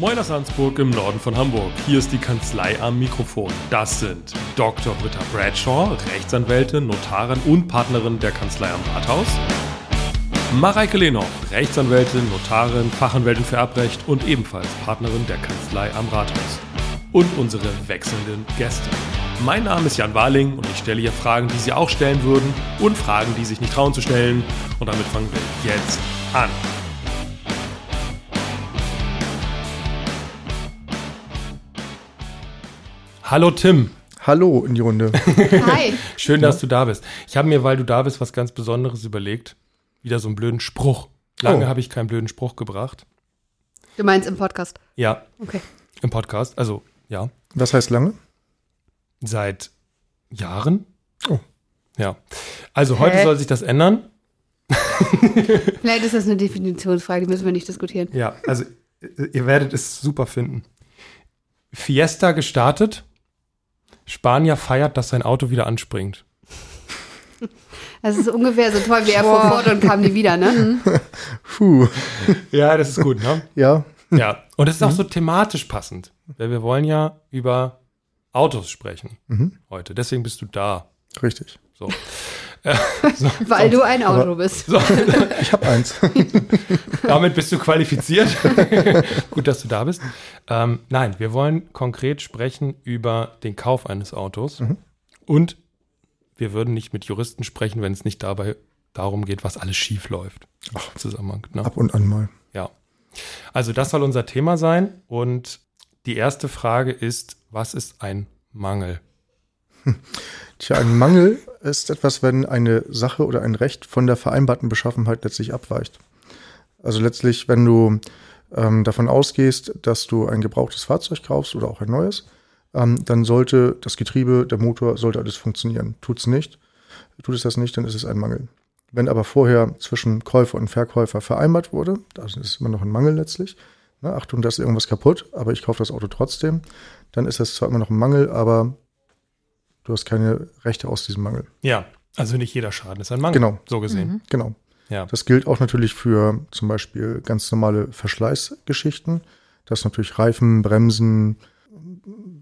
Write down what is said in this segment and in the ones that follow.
Moin aus Ansburg im Norden von Hamburg. Hier ist die Kanzlei am Mikrofon. Das sind Dr. Britta Bradshaw, Rechtsanwältin, Notarin und Partnerin der Kanzlei am Rathaus. Mareike Lenoch, Rechtsanwältin, Notarin, Fachanwältin für Erbrecht und ebenfalls Partnerin der Kanzlei am Rathaus. Und unsere wechselnden Gäste. Mein Name ist Jan Warling und ich stelle hier Fragen, die Sie auch stellen würden und Fragen, die sich nicht trauen zu stellen. Und damit fangen wir jetzt an. Hallo Tim. Hallo in die Runde. Hi. Schön, dass du da bist. Ich habe mir, weil du da bist, was ganz Besonderes überlegt. Wieder so einen blöden Spruch. Lange Oh. habe ich keinen blöden Spruch gebracht. Du meinst im Podcast. Ja, Okay. im Podcast. Also, ja. Was heißt lange? Seit Jahren. Oh. Ja. Also, heute Hä? soll sich das ändern. Vielleicht ist das eine Definitionsfrage, die müssen wir nicht diskutieren. Ja, also, ihr werdet es super finden. Fiesta gestartet. Spanier feiert, dass sein Auto wieder anspringt. Das ist ungefähr so toll, wie er vor Ford und kam nie wieder, ne? Puh. Ja, das ist gut, ne? Ja, Ja, und es ist auch so thematisch passend, weil wir wollen ja über Autos sprechen Mhm. heute. Deswegen bist du da. richtig. So. So, Weil du ein Auto aber- bist. so. Ich habe eins. Damit bist du qualifiziert. Gut, dass du da bist. Ähm, nein, wir wollen konkret sprechen über den Kauf eines Autos. Mhm. Und wir würden nicht mit Juristen sprechen, wenn es nicht dabei darum geht, was alles schief läuft. Ach, Zusammenhang. Ne? Ab und an mal. Ja. Also das soll unser Thema sein. Und die erste Frage ist, was ist ein Mangel? Tja, ein Mangel ist etwas, wenn eine Sache oder ein Recht von der vereinbarten Beschaffenheit letztlich abweicht. Also letztlich, wenn du ähm, davon ausgehst, dass du ein gebrauchtes Fahrzeug kaufst oder auch ein neues, ähm, dann sollte das Getriebe, der Motor, sollte alles funktionieren. Tut's nicht, tut es das nicht, dann ist es ein Mangel. Wenn aber vorher zwischen Käufer und Verkäufer vereinbart wurde, das ist immer noch ein Mangel letztlich, ne, Achtung, da ist irgendwas kaputt, aber ich kaufe das Auto trotzdem, dann ist das zwar immer noch ein Mangel, aber du hast keine Rechte aus diesem Mangel. Ja, also nicht jeder Schaden ist ein Mangel. Genau. So gesehen. Genau. Ja. Das gilt auch natürlich für zum Beispiel ganz normale Verschleißgeschichten. Das ist natürlich Reifen, Bremsen,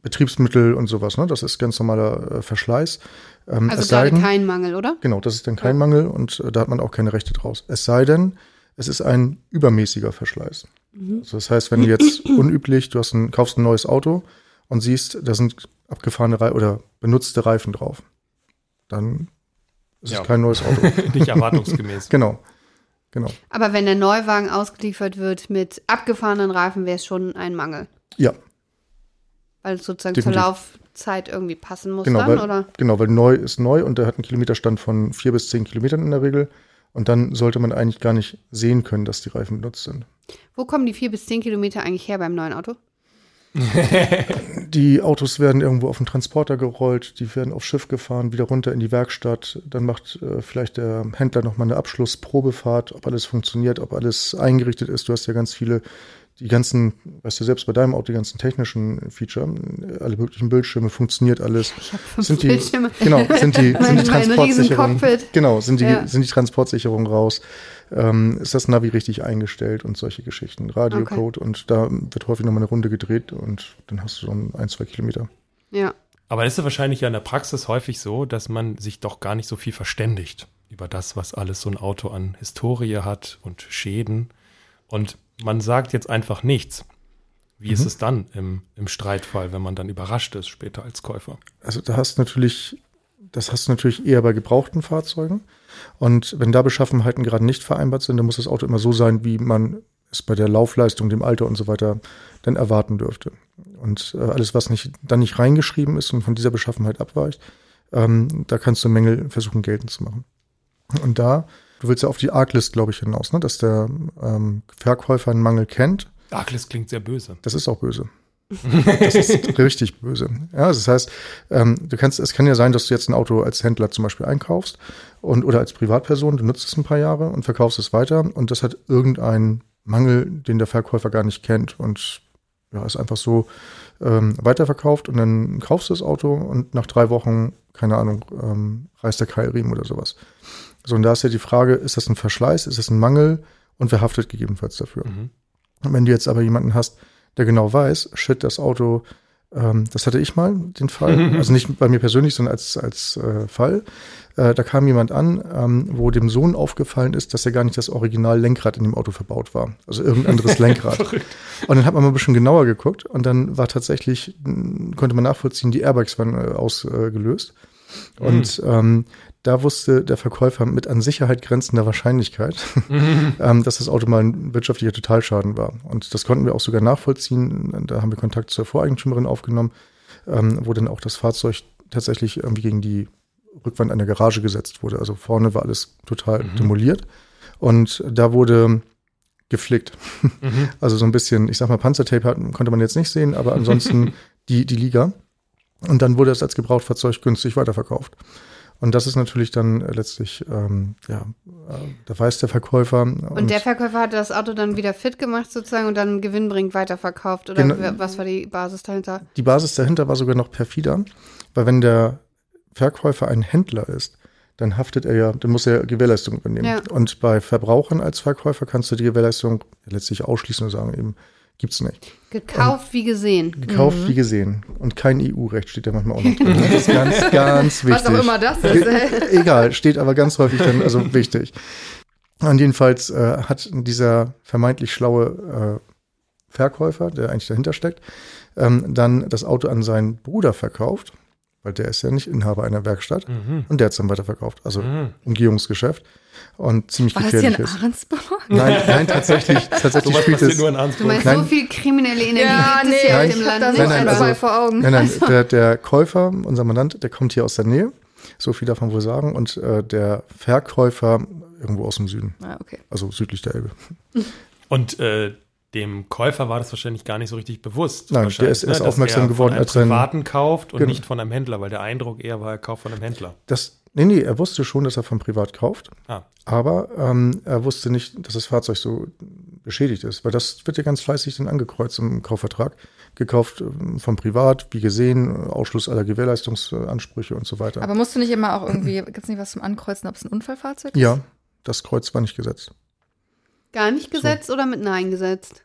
Betriebsmittel und sowas. Ne? Das ist ganz normaler äh, Verschleiß. Ähm, Also gerade denn, kein Mangel, oder? genau, das ist dann kein Mangel und äh, da hat man auch keine Rechte draus. Es sei denn, es ist ein übermäßiger Verschleiß. Also das heißt, wenn du jetzt unüblich, du hast ein, kaufst ein neues Auto und siehst, da sind abgefahrene Reifen oder benutzte Reifen drauf, dann ist Ja. es kein neues Auto. Nicht erwartungsgemäß. genau. Genau. Aber wenn der Neuwagen ausgeliefert wird mit abgefahrenen Reifen, wäre es schon ein Mangel. Ja, Weil es sozusagen Definitiv. zur Laufzeit irgendwie passen muss Genau, dann, weil, oder? genau, weil neu ist neu und der hat einen Kilometerstand von vier bis zehn Kilometern in der Regel. Und dann sollte man eigentlich gar nicht sehen können, dass die Reifen benutzt sind. Wo kommen die vier bis zehn Kilometer eigentlich her beim neuen Auto? Die Autos werden irgendwo auf den Transporter gerollt, die werden aufs Schiff gefahren, wieder runter in die Werkstatt. Dann macht äh, vielleicht der Händler nochmal eine Abschlussprobefahrt, ob alles funktioniert, ob alles eingerichtet ist. Du hast ja ganz viele, die ganzen, weißt du selbst bei deinem Auto, die ganzen technischen Feature, alle möglichen Bildschirme, funktioniert alles. Sind die, Bildschirme. genau, sind die, Mein- sind die Transportsicherungen, genau, sind die, Ja. sind die Transportsicherungen raus, ähm, ist das Navi richtig eingestellt und solche Geschichten, Radiocode und da wird häufig nochmal eine Runde gedreht und dann hast du so ein, ein zwei Kilometer. Ja. Aber es ist ja wahrscheinlich ja in der Praxis häufig so, dass man sich doch gar nicht so viel verständigt über das, was alles so ein Auto an Historie hat und Schäden. Und man sagt jetzt einfach nichts. Wie ist es dann im, im Streitfall, wenn man dann überrascht ist später als Käufer? Also da hast natürlich, das hast du natürlich eher bei gebrauchten Fahrzeugen. Und wenn da Beschaffenheiten gerade nicht vereinbart sind, dann muss das Auto immer so sein, wie man es bei der Laufleistung, dem Alter und so weiter dann erwarten dürfte. Und äh, alles, was nicht, dann nicht reingeschrieben ist und von dieser Beschaffenheit abweicht, ähm, da kannst du Mängel versuchen geltend zu machen. Und da, du willst ja auf die Arglist, glaube ich, hinaus, ne? dass der ähm, Verkäufer einen Mangel kennt Arglis klingt sehr böse. das ist auch böse. Das ist richtig böse. Ja, also das heißt, ähm, du kannst, es kann ja sein, dass du jetzt ein Auto als Händler zum Beispiel einkaufst und oder als Privatperson, du nutzt es ein paar Jahre und verkaufst es weiter und das hat irgendeinen Mangel, den der Verkäufer gar nicht kennt und ja, ist einfach so ähm, weiterverkauft und dann kaufst du das Auto und nach drei Wochen, keine Ahnung, ähm, reißt der Keilriemen oder sowas. So, und da ist ja die Frage, ist das ein Verschleiß, ist das ein Mangel und wer haftet gegebenenfalls dafür? Mhm. Und wenn du jetzt aber jemanden hast, der genau weiß, shit, das Auto, ähm, das hatte ich mal, den Fall, also nicht bei mir persönlich, sondern als, als äh, Fall. Äh, da kam jemand an, ähm, wo dem Sohn aufgefallen ist, dass ja gar nicht das Original Lenkrad in dem Auto verbaut war. Also irgendein anderes Lenkrad. und dann hat man mal ein bisschen genauer geguckt und dann war tatsächlich, konnte man nachvollziehen, die Airbags waren äh, ausgelöst. Und ähm, da wusste der Verkäufer mit an Sicherheit grenzender Wahrscheinlichkeit, ähm, dass das Auto mal ein wirtschaftlicher Totalschaden war. Und das konnten wir auch sogar nachvollziehen. Da haben wir Kontakt zur Voreigentümerin aufgenommen, ähm, wo dann auch das Fahrzeug tatsächlich irgendwie gegen die Rückwand einer Garage gesetzt wurde. Also vorne war alles total demoliert. Und da wurde geflickt. Also so ein bisschen, ich sag mal, Panzertape konnte man jetzt nicht sehen, aber ansonsten die, die Liga. Und dann wurde es als Gebrauchtfahrzeug günstig weiterverkauft. Und das ist natürlich dann äh, letztlich, ähm, ja, äh, da weiß der Verkäufer. Und, der Verkäufer hat das Auto dann wieder fit gemacht sozusagen und dann gewinnbringend weiterverkauft oder Genau. was war die Basis dahinter? die Basis dahinter war sogar noch perfider, weil wenn der Verkäufer ein Händler ist, dann haftet er ja, dann muss er Gewährleistung übernehmen. Ja. Und bei Verbrauchern als Verkäufer kannst du die Gewährleistung letztlich ausschließen und sagen, eben, gibt's nicht. Gekauft wie gesehen. Gekauft wie gesehen. Und kein EU-Recht steht da manchmal auch noch drin. Das ist ganz, ganz wichtig. Was auch immer das ist. Ge- Egal, steht aber ganz häufig dann, also wichtig. Und jedenfalls äh, hat dieser vermeintlich schlaue äh, Verkäufer, der eigentlich dahinter steckt, ähm, dann das Auto an seinen Bruder verkauft, weil der ist ja nicht Inhaber einer Werkstatt. Und der hat es dann weiterverkauft. Also Umgehungsgeschäft. Und ziemlich War das hier in gefährlich. Ahrensburg? Nein, nein, tatsächlich, tatsächlich Sowas spielt es. nur in Du Arnsburg. meinst, Nein. so viel kriminelle Energie Ja, gibt es nee, hier Nein. auf dem ich hab Land so. Nein, nein, einen also- vor Augen. Nein, nein, der, der Käufer, unser Mandant, der kommt hier aus der Nähe. So viel davon wohl sagen. Und äh, der Verkäufer irgendwo aus dem Süden. Ah, okay. Also südlich der Elbe. Und äh, dem Käufer war das wahrscheinlich gar nicht so richtig bewusst. Nein, der ist erst dass aufmerksam er geworden, von einem als sein- Privaten kauft und Genau. nicht von einem Händler, weil der Eindruck eher war, er kauft von einem Händler. Das, nee, nee, er wusste schon, dass er von privat kauft. Ah. Aber ähm, er wusste nicht, dass das Fahrzeug so beschädigt ist. Weil das wird ja ganz fleißig dann angekreuzt im Kaufvertrag. Gekauft ähm, von privat, wie gesehen, Ausschluss aller Gewährleistungsansprüche und so weiter. Aber musst du nicht immer auch irgendwie, gibt es nicht was zum Ankreuzen, ob es ein Unfallfahrzeug ist? ja, das Kreuz war nicht gesetzt. Gar nicht gesetzt oder mit Nein gesetzt?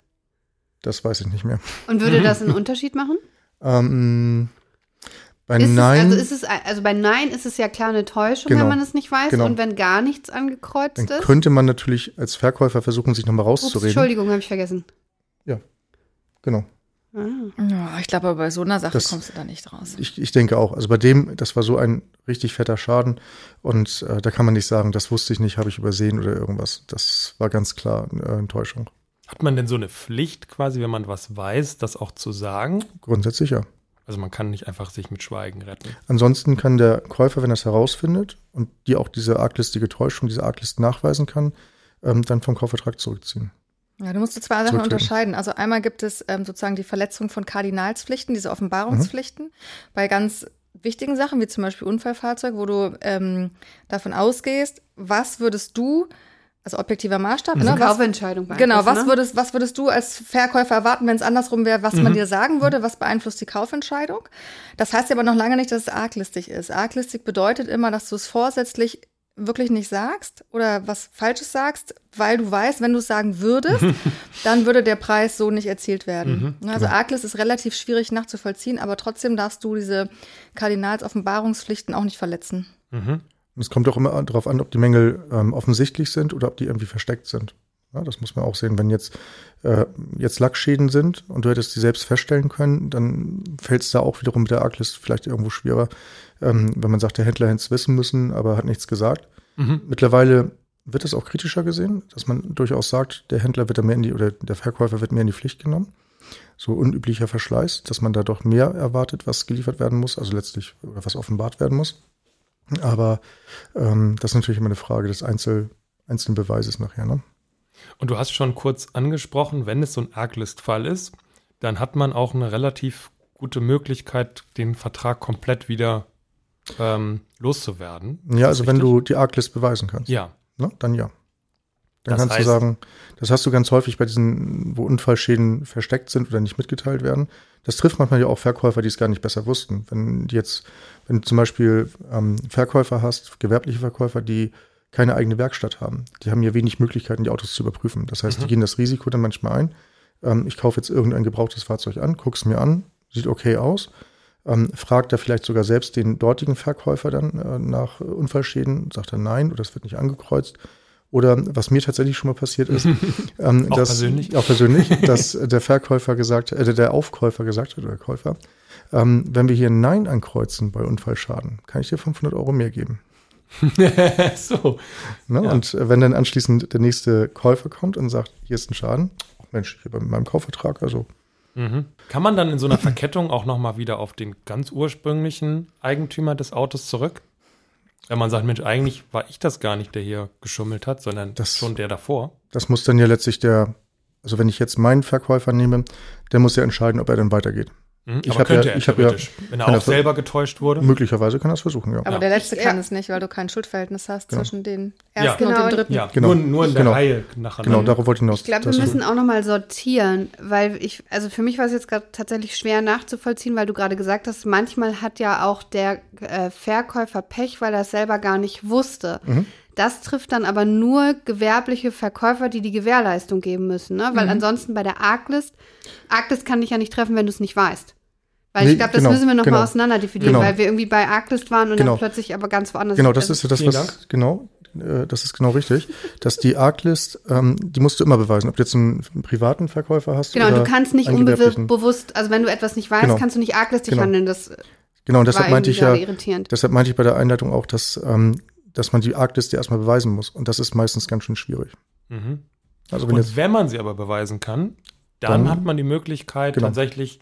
Das weiß ich nicht mehr. Und würde das einen Unterschied machen? Ähm, bei Ist Nein. Es, also, ist es, also bei Nein ist es ja klar eine Täuschung, Genau. wenn man es nicht weiß. Genau. Und wenn gar nichts angekreuzt Dann ist. könnte man natürlich als Verkäufer versuchen, sich nochmal Ups, rauszureden. Entschuldigung, habe ich vergessen. Genau. Ah. Ja, ich glaube, bei so einer Sache Das- kommst du da nicht raus. Ich, ich denke auch. Also bei dem, das war so ein richtig fetter Schaden. Und äh, da kann man nicht sagen, das wusste ich nicht, habe ich übersehen oder irgendwas. Das war ganz klar eine äh, Enttäuschung. Hat man denn so eine Pflicht quasi, wenn man was weiß, das auch zu sagen? Grundsätzlich ja. Also man kann nicht einfach sich mit Schweigen retten. Ansonsten kann der Käufer, wenn er es herausfindet und die auch diese arglistige Täuschung, diese Arglist nachweisen kann, ähm, dann vom Kaufvertrag zurückziehen. Ja, du musst zwei Sachen unterscheiden. Also einmal gibt es ähm, sozusagen die Verletzung von Kardinalspflichten, diese Offenbarungspflichten, bei ganz wichtigen Sachen, wie zum Beispiel Unfallfahrzeug, wo du ähm, davon ausgehst, was würdest du, also objektiver Maßstab, Also ne, was, Kaufentscheidung Genau, was ne? würdest, was würdest du als Verkäufer erwarten, wenn es andersrum wäre, was man dir sagen würde, was beeinflusst die Kaufentscheidung? Das heißt aber noch lange nicht, dass es arglistig ist. Arglistig bedeutet immer, dass du es vorsätzlich wirklich nicht sagst oder was Falsches sagst, weil du weißt, wenn du es sagen würdest, dann würde der Preis so nicht erzielt werden. Also Arglist ist relativ schwierig nachzuvollziehen, aber trotzdem darfst du diese Kardinalsoffenbarungspflichten auch nicht verletzen. Und es kommt auch immer darauf an, ob die Mängel ähm, offensichtlich sind oder ob die irgendwie versteckt sind. Ja, das muss man auch sehen. Wenn jetzt, äh, jetzt Lackschäden sind und du hättest die selbst feststellen können, dann fällt es da auch wiederum mit der Arglist vielleicht irgendwo schwerer, ähm, wenn man sagt, der Händler hätte es wissen müssen, aber hat nichts gesagt. Mittlerweile wird es auch kritischer gesehen, dass man durchaus sagt, der Händler wird da mehr in die, oder der Verkäufer wird mehr in die Pflicht genommen. So unüblicher Verschleiß, dass man da doch mehr erwartet, was geliefert werden muss, also letztlich, oder was offenbart werden muss. Aber ähm, das ist natürlich immer eine Frage des Einzel, einzelnen Beweises nachher. Ne? Und du hast schon kurz angesprochen, wenn es so ein Arglist-Fall ist, dann hat man auch eine relativ gute Möglichkeit, den Vertrag komplett wieder ähm, loszuwerden. Ja, also wenn richtig? du die Arglist beweisen kannst, Ja, ne? dann ja. Dann Das kannst du heißt- sagen, das hast du ganz häufig bei diesen, wo Unfallschäden versteckt sind oder nicht mitgeteilt werden. Das trifft manchmal ja auch Verkäufer, die es gar nicht besser wussten. Wenn die jetzt, wenn du zum Beispiel ähm, Verkäufer hast, gewerbliche Verkäufer, die keine eigene Werkstatt haben, die haben ja wenig Möglichkeiten, die Autos zu überprüfen. Das heißt, die gehen das Risiko dann manchmal ein, ähm, ich kaufe jetzt irgendein gebrauchtes Fahrzeug an, gucke es mir an, sieht okay aus, ähm, fragt er vielleicht sogar selbst den dortigen Verkäufer dann äh, nach Unfallschäden, sagt er nein oder es wird nicht angekreuzt. Oder was mir tatsächlich schon mal passiert ist, ähm, Auch dass, persönlich? auch persönlich, dass der Verkäufer gesagt, äh, der Aufkäufer gesagt hat, oder der Käufer, ähm, wenn wir hier Nein ankreuzen bei Unfallschaden, kann ich dir 500 Euro mehr geben. so. Ne? Ja. Und äh, wenn dann anschließend der nächste Käufer kommt und sagt, hier ist ein Schaden, ach Mensch, hier bei meinem Kaufvertrag, also Mhm. Kann man dann in so einer Verkettung auch nochmal wieder auf den ganz ursprünglichen Eigentümer des Autos zurück? Wenn man sagt, Mensch, eigentlich war ich das gar nicht, der hier geschummelt hat, sondern Das- schon der davor. das muss dann ja letztlich der, also wenn ich jetzt meinen Verkäufer nehme, der muss ja entscheiden, ob er dann weitergeht. Mhm. Ich Aber könnte ja- er ich hab ja- theoretisch, wenn er auch er selber getäuscht wurde. Möglicherweise kann er es versuchen, ja. Aber Ja. der letzte Ja. kann es nicht, weil du kein Schuldverhältnis hast Genau. zwischen den Ja. ersten Genau. und dem dritten. Ja, Genau. nur, nur in der Genau. Reihe nacheinander. Genau, darauf wollte ich hinaus. Ich glaube, wir müssen auch nochmal sortieren, weil ich, also für mich war es jetzt gerade tatsächlich schwer nachzuvollziehen, weil du gerade gesagt hast, manchmal hat ja auch der äh, Verkäufer Pech, weil er es selber gar nicht wusste. Mhm. Das trifft dann aber nur gewerbliche Verkäufer, die die Gewährleistung geben müssen, ne? Mhm. Weil ansonsten bei der Arglist, Arglist kann dich ja nicht treffen, wenn du es nicht weißt. Weil Nee, ich glaube, das genau, müssen wir nochmal genau. auseinander definieren, Genau. weil wir irgendwie bei Arglist waren und Genau. dann plötzlich aber ganz woanders. Genau, das ist ja das, was, Dank. genau, äh, das ist genau richtig, dass die Arglist, ähm, die musst du immer beweisen, ob du jetzt einen, privaten Verkäufer hast Genau, oder du kannst nicht unbewusst, also wenn du etwas nicht weißt, Genau. kannst du nicht arglistig Genau. handeln. Das Genau, und deshalb meinte ich ja, irritierend. deshalb meinte ich bei der Einleitung auch, dass, ähm, dass man die Argliste erstmal beweisen muss. Und das ist meistens ganz schön schwierig. Mhm. Also wenn Und jetzt, wenn man sie aber beweisen kann, dann, Dann- hat man die Möglichkeit Genau. tatsächlich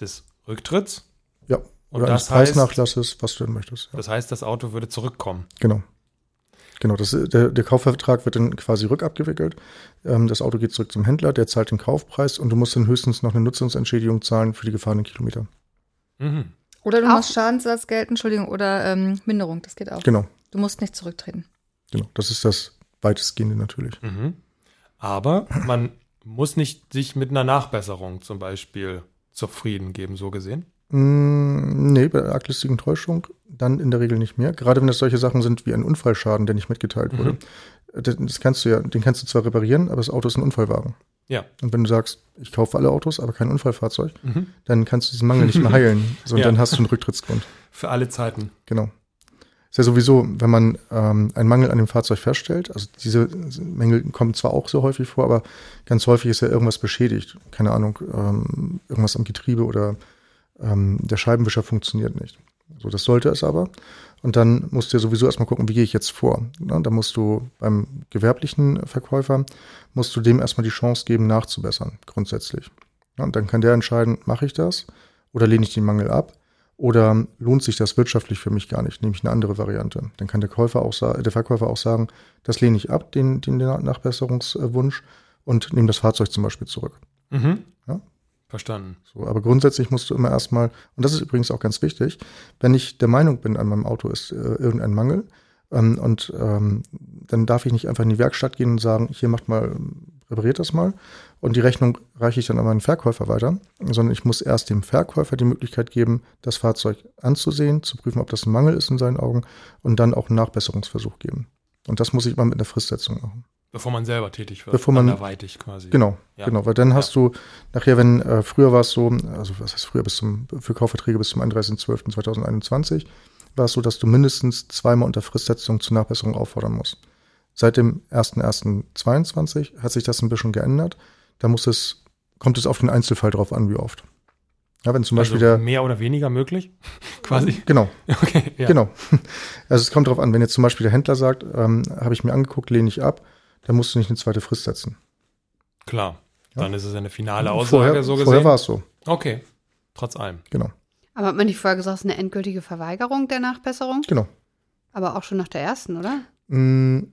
des Rücktritts. ja, Und oder eines das heißt, Preisnachlasses, was du denn möchtest. Ja. das heißt, das Auto würde zurückkommen. Genau. Genau, das, der, der Kaufvertrag wird dann quasi rückabgewickelt. Ähm, das Auto geht zurück zum Händler, der zahlt den Kaufpreis und du musst dann höchstens noch eine Nutzungsentschädigung zahlen für die gefahrenen Kilometer. Mhm. Oder du Auch- machst Schadensersatz gelten, Entschuldigung, oder ähm, Minderung, das geht auch. Genau, Du musst nicht zurücktreten. genau. Das ist das weitestgehende natürlich. Mhm. Aber man muss nicht sich mit einer Nachbesserung zum Beispiel zufrieden geben, so gesehen. Mm, nee, bei arglistigen Täuschung dann in der Regel nicht mehr. Gerade wenn das solche Sachen sind wie ein Unfallschaden, der nicht mitgeteilt Mhm. wurde. Das, das kannst du ja, den kannst du zwar reparieren, aber das Auto ist ein Unfallwagen. Ja. Und wenn du sagst, ich kaufe alle Autos, aber kein Unfallfahrzeug, Mhm. dann kannst du diesen Mangel nicht mehr heilen. So, und Ja. dann hast du einen Rücktrittsgrund. Für alle Zeiten. Genau. Ist ja sowieso, wenn man ähm, einen Mangel an dem Fahrzeug feststellt, also diese Mängel kommen zwar auch so häufig vor, aber ganz häufig ist ja irgendwas beschädigt. Keine Ahnung, ähm, irgendwas am Getriebe oder ähm, der Scheibenwischer funktioniert nicht. So, das sollte es aber. Und dann musst du ja sowieso erstmal gucken, wie gehe ich jetzt vor. Ne? Da musst du beim gewerblichen Verkäufer, musst du dem erstmal die Chance geben, nachzubessern, grundsätzlich. Ja, und dann kann der entscheiden, mache ich das oder lehne ich den Mangel ab oder lohnt sich das wirtschaftlich für mich gar nicht, nehme ich eine andere Variante. Dann kann der Käufer auch der Verkäufer auch sagen, das lehne ich ab, den, den Nachbesserungswunsch und nehme das Fahrzeug zum Beispiel zurück. Mhm. Ja. Verstanden. So, aber grundsätzlich musst du immer erstmal, und das ist übrigens auch ganz wichtig, wenn ich der Meinung bin, an meinem Auto ist äh, irgendein Mangel, ähm, und ähm, dann darf ich nicht einfach in die Werkstatt gehen und sagen, hier macht mal, repariert das mal. Und die Rechnung reiche ich dann an meinen Verkäufer weiter, sondern ich muss erst dem Verkäufer die Möglichkeit geben, das Fahrzeug anzusehen, zu prüfen, ob das ein Mangel ist in seinen Augen und dann auch einen Nachbesserungsversuch geben. Und das muss ich immer mit einer Fristsetzung machen. Bevor man selber tätig wird. Bevor man- Anderweitig quasi. Genau, Ja. genau, weil dann hast du nachher, wenn äh, früher war es so, also was heißt früher bis zum für Kaufverträge bis zum 31.12.2021 war es so, dass du mindestens zweimal unter Fristsetzung zur Nachbesserung auffordern musst. Seit dem 01.01.22 hat sich das ein bisschen geändert. Da muss es kommt es auf den Einzelfall drauf an, wie oft. Ja, wenn zum also Beispiel der mehr oder weniger möglich, quasi. genau, Okay, ja. Genau. Also es kommt darauf an, wenn jetzt zum Beispiel der Händler sagt, ähm, habe ich mir angeguckt, lehne ich ab, dann musst du nicht eine zweite Frist setzen. Klar. Ja. Dann ist es eine finale Aussage, vorher so gesehen. vorher war es so, Okay. Trotz allem. genau. Aber hat man nicht vorher gesagt, es ist eine endgültige Verweigerung der Nachbesserung? Genau. Aber auch schon nach der ersten, oder? Mm,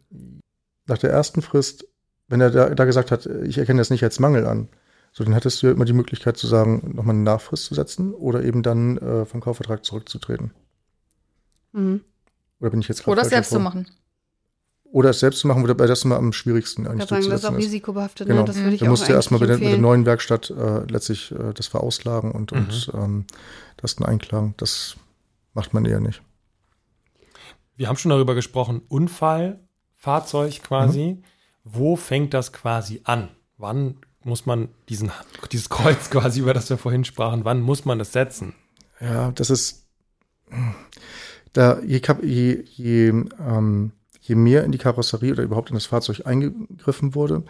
Nach der ersten Frist, wenn er da, da gesagt hat, ich erkenne das nicht als Mangel an, so dann hattest du ja immer die Möglichkeit zu sagen, nochmal eine Nachfrist zu setzen oder eben dann äh, vom Kaufvertrag zurückzutreten. Mhm. Oder bin ich jetzt gerade Oder falsch selbst zu davor? machen. Oder es selbst zu machen, wobei das immer am schwierigsten Ich eigentlich kann sagen, das ist auch risikobehaftet, Genau. ne? Das würde ich Da auch musst du ja erstmal bei der, mit der neuen Werkstatt äh, letztlich äh, das verauslagen und, Mhm. und ähm, das dann einklagen. Das macht man eher nicht. Wir haben schon darüber gesprochen, Unfall, Fahrzeug quasi. Mhm. Wo fängt das quasi an? Wann muss man diesen, dieses Kreuz quasi, über das wir vorhin sprachen, wann muss man es setzen? Ja, das ist, da, je, je, je, ähm, je mehr in die Karosserie oder überhaupt in das Fahrzeug eingegriffen wurde,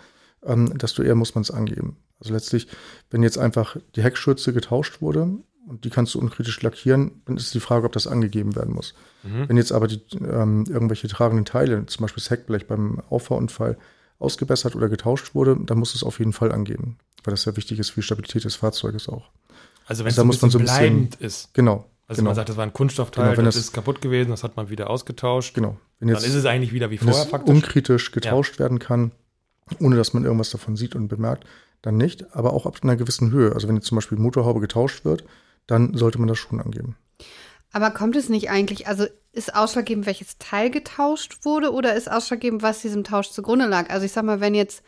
ähm, desto eher muss man es angeben. Also letztlich, wenn jetzt einfach die Heckschürze getauscht wurde und die kannst du unkritisch lackieren, dann ist die Frage, ob das angegeben werden muss. Mhm. Wenn jetzt aber die, ähm, irgendwelche tragenden Teile, zum Beispiel das Heckblech beim Auffahrunfall, ausgebessert oder getauscht wurde, dann muss es auf jeden Fall angeben, weil das sehr wichtig ist für die Stabilität des Fahrzeuges auch. Also wenn also es muss man so ein bleibend bisschen, ist. Genau. Also genau. man sagt, das war ein Kunststoffteil, genau, das, das, ist kaputt gewesen, das hat man wieder ausgetauscht. Genau. Wenn jetzt, dann ist es eigentlich wieder wie vorher faktisch. unkritisch getauscht ja. werden kann, ohne dass man irgendwas davon sieht und bemerkt, dann nicht, aber auch ab einer gewissen Höhe. Also wenn jetzt zum Beispiel Motorhaube getauscht wird, dann sollte man das schon angeben. Aber kommt es nicht eigentlich, also ist ausschlaggebend, welches Teil getauscht wurde oder ist ausschlaggebend, was diesem Tausch zugrunde lag? Also ich sag mal, wenn jetzt,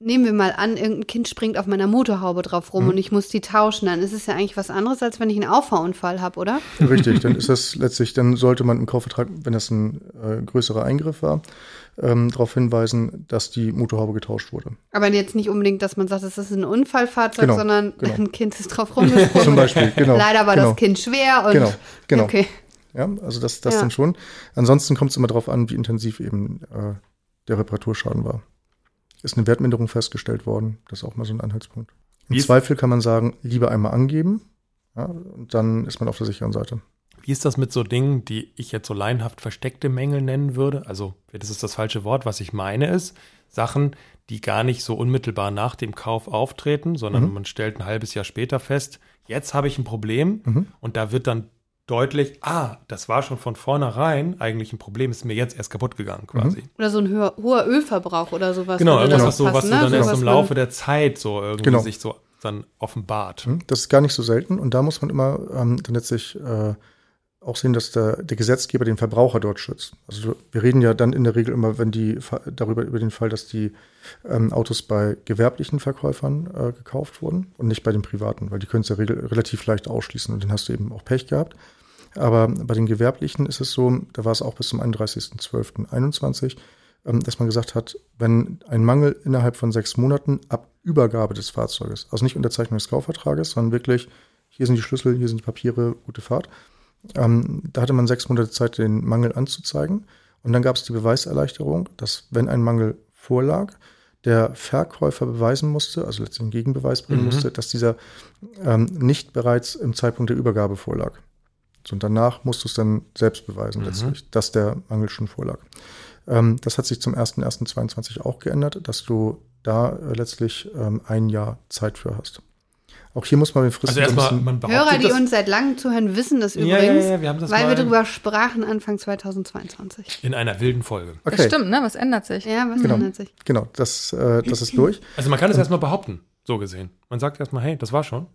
nehmen wir mal an, irgendein Kind springt auf meiner Motorhaube drauf rum mhm. und ich muss die tauschen, dann ist es ja eigentlich was anderes, als wenn ich einen Auffahrunfall habe, oder? Richtig, dann ist das letztlich, dann sollte man im Kaufvertrag, wenn das ein äh, größerer Eingriff war, ähm, darauf hinweisen, dass die Motorhaube getauscht wurde. Aber jetzt nicht unbedingt, dass man sagt, es ist ein Unfallfahrzeug, genau, sondern genau. ein Kind ist drauf rumgesprungen. Zum Beispiel, genau. Leider war genau. das Kind schwer und genau, genau. okay. Ja, also das, das ja. dann schon. Ansonsten kommt es immer darauf an, wie intensiv eben äh, der Reparaturschaden war. Ist eine Wertminderung festgestellt worden? Das ist auch mal so ein Anhaltspunkt. Im Zweifel kann man sagen, lieber einmal angeben, ja, und dann ist man auf der sicheren Seite. Wie ist das mit so Dingen, die ich jetzt so laienhaft versteckte Mängel nennen würde? Also, das ist das falsche Wort. Was ich meine ist, Sachen, die gar nicht so unmittelbar nach dem Kauf auftreten, sondern mhm. man stellt ein halbes Jahr später fest, jetzt habe ich ein Problem mhm. und da wird dann deutlich, ah, das war schon von vornherein eigentlich ein Problem, ist mir jetzt erst kaputt gegangen quasi. Mhm. Oder so ein höher, hoher Ölverbrauch oder sowas. Genau, irgendwas, was, so, was ne? du dann so erst im Laufe der Zeit so irgendwie genau. sich so dann offenbart. Mhm. Das ist gar nicht so selten und da muss man immer ähm, dann letztlich äh, auch sehen, dass der, der Gesetzgeber den Verbraucher dort schützt. Also wir reden ja dann in der Regel immer, wenn die darüber über den Fall, dass die ähm, Autos bei gewerblichen Verkäufern äh, gekauft wurden und nicht bei den privaten, weil die können es ja regel, relativ leicht ausschließen und dann hast du eben auch Pech gehabt. Aber bei den gewerblichen ist es so, da war es auch bis zum 31.12.21, ähm, dass man gesagt hat, wenn ein Mangel innerhalb von sechs Monaten ab Übergabe des Fahrzeuges, also nicht Unterzeichnung des Kaufvertrages, sondern wirklich, hier sind die Schlüssel, hier sind die Papiere, gute Fahrt, ähm, da hatte man sechs Monate Zeit, den Mangel anzuzeigen. Und dann gab es die Beweiserleichterung, dass wenn ein Mangel vorlag, der Verkäufer beweisen musste, also letztlich einen Gegenbeweis bringen mhm. musste, dass dieser ähm, nicht bereits im Zeitpunkt der Übergabe vorlag. So, und danach musst du es dann selbst beweisen, mhm. letztlich, dass der Mangel schon vorlag. Ähm, das hat sich zum 01.01.22 auch geändert, dass du da äh, letztlich ähm, ein Jahr Zeit für hast. Auch hier muss man den Fristen also erstmal, man Hörer, die uns seit langem zuhören, wissen das übrigens, ja, ja, ja, wir das weil wir darüber sprachen Anfang 2022. In einer wilden Folge. Okay. Das stimmt, ne? Was ändert sich? Ja, was genau. ändert sich? Genau, das, äh, das ist durch. Also man kann es erstmal behaupten, so gesehen. Man sagt erstmal, hey, das war schon.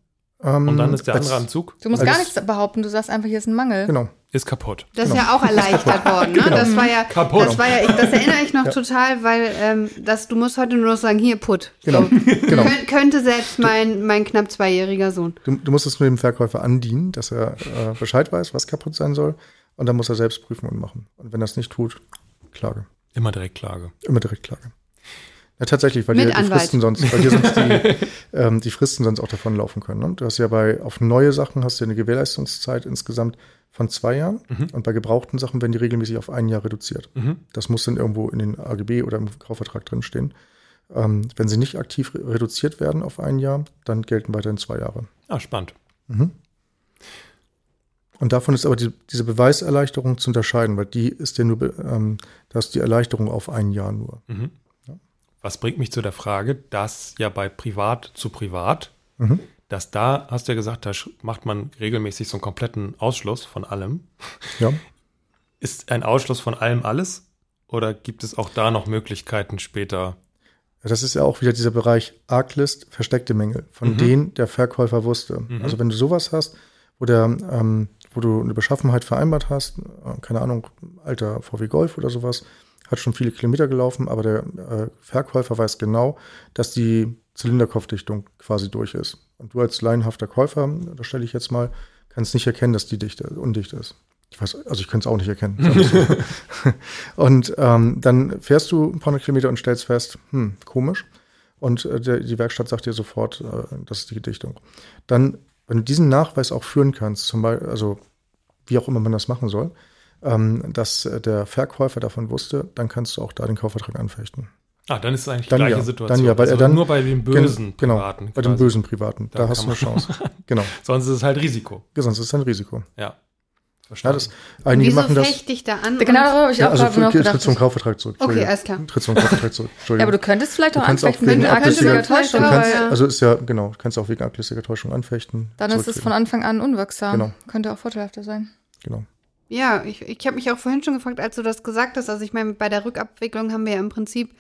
Ähm, und dann ist der andere am Zug. Du musst gar nichts behaupten, du sagst einfach, hier ist ein Mangel. Genau. Ist kaputt. Das ist genau. ja auch erleichtert worden, ne? Genau. Das war ja, kaputt. das war ja, ich, das erinnere ich noch ja. total, weil ähm, das, du musst heute nur noch sagen, hier, put. Genau. So. genau. Kön könnte selbst mein, mein knapp zweijähriger Sohn. Du, du musst es nur dem Verkäufer andienen, dass er äh, Bescheid weiß, was kaputt sein soll. Und dann muss er selbst prüfen und machen. Und wenn er es nicht tut, Klage. Immer direkt Klage. Immer direkt Klage. Ja, tatsächlich, weil dir die Fristen sonst, weil dir sonst die, ähm, die Fristen sonst auch davonlaufen können. Ne? Du hast ja bei auf neue Sachen hast du eine Gewährleistungszeit insgesamt von zwei Jahren mhm. und bei gebrauchten Sachen werden die regelmäßig auf ein Jahr reduziert. Mhm. Das muss dann irgendwo in den AGB oder im Kaufvertrag drinstehen. Ähm, wenn sie nicht aktiv re reduziert werden auf ein Jahr, dann gelten weiterhin zwei Jahre. Ah, spannend. Mhm. Und davon ist aber die, diese Beweiserleichterung zu unterscheiden, weil die ist ja nur, ähm, da ist die Erleichterung auf ein Jahr nur. Mhm. Was bringt mich zu der Frage, dass ja bei Privat zu Privat, mhm. Dass da, hast du ja gesagt, da macht man regelmäßig so einen kompletten Ausschluss von allem. Ja. Ist ein Ausschluss von allem alles? Oder gibt es auch da noch Möglichkeiten später? Das ist ja auch wieder dieser Bereich Arglist, versteckte Mängel, von mhm. denen der Verkäufer wusste. Mhm. Also wenn du sowas hast, wo der, ähm, wo du eine Beschaffenheit vereinbart hast, äh, keine Ahnung, alter VW Golf oder sowas, hat schon viele Kilometer gelaufen, aber der äh, Verkäufer weiß genau, dass die Zylinderkopfdichtung quasi durch ist. Und du als laienhafter Käufer, da stelle ich jetzt mal, kannst nicht erkennen, dass die dicht, undicht ist. Ich weiß, also ich könnte es auch nicht erkennen. und ähm, dann fährst du ein paar hundert Kilometer und stellst fest, hm, komisch. und äh, der, die Werkstatt sagt dir sofort, äh, das ist die Dichtung. Dann, wenn du diesen Nachweis auch führen kannst, zum Beispiel, also wie auch immer man das machen soll, ähm, dass äh, der Verkäufer davon wusste, dann kannst du auch da den Kaufvertrag anfechten. Ah, dann ist es eigentlich die Dann gleiche ja, Situation. dann ja, weil er Also dann- nur bei dem bösen genau, Privaten. bei dem bösen Privaten, Da da hast du eine Chance. genau. Sonst ist es halt Risiko. Ja, sonst ist es ein Risiko. Ja. Ja, Verstanden. das, einige Wieso machen das. fechte ich da an? Genau darüber habe ich Ja, auch also noch tritt gedacht. zum Kaufvertrag zurück. Okay, alles klar. Tritt zum Kaufvertrag zurück. Ja, Entschuldigung. aber du könntest vielleicht auch anfechten, wegen wenn du ablässiger- ablässiger Täuschung kannst, ja. also ist ja, genau, kannst auch wegen ablässiger Täuschung anfechten. Dann ist es von Anfang an unwirksam. Genau. Könnte auch vorteilhafter sein. Genau. Ja, ich, ich habe mich auch vorhin schon gefragt, als du das gesagt hast. Also ich meine, bei der Rückabwicklung haben wir ja im Prinzip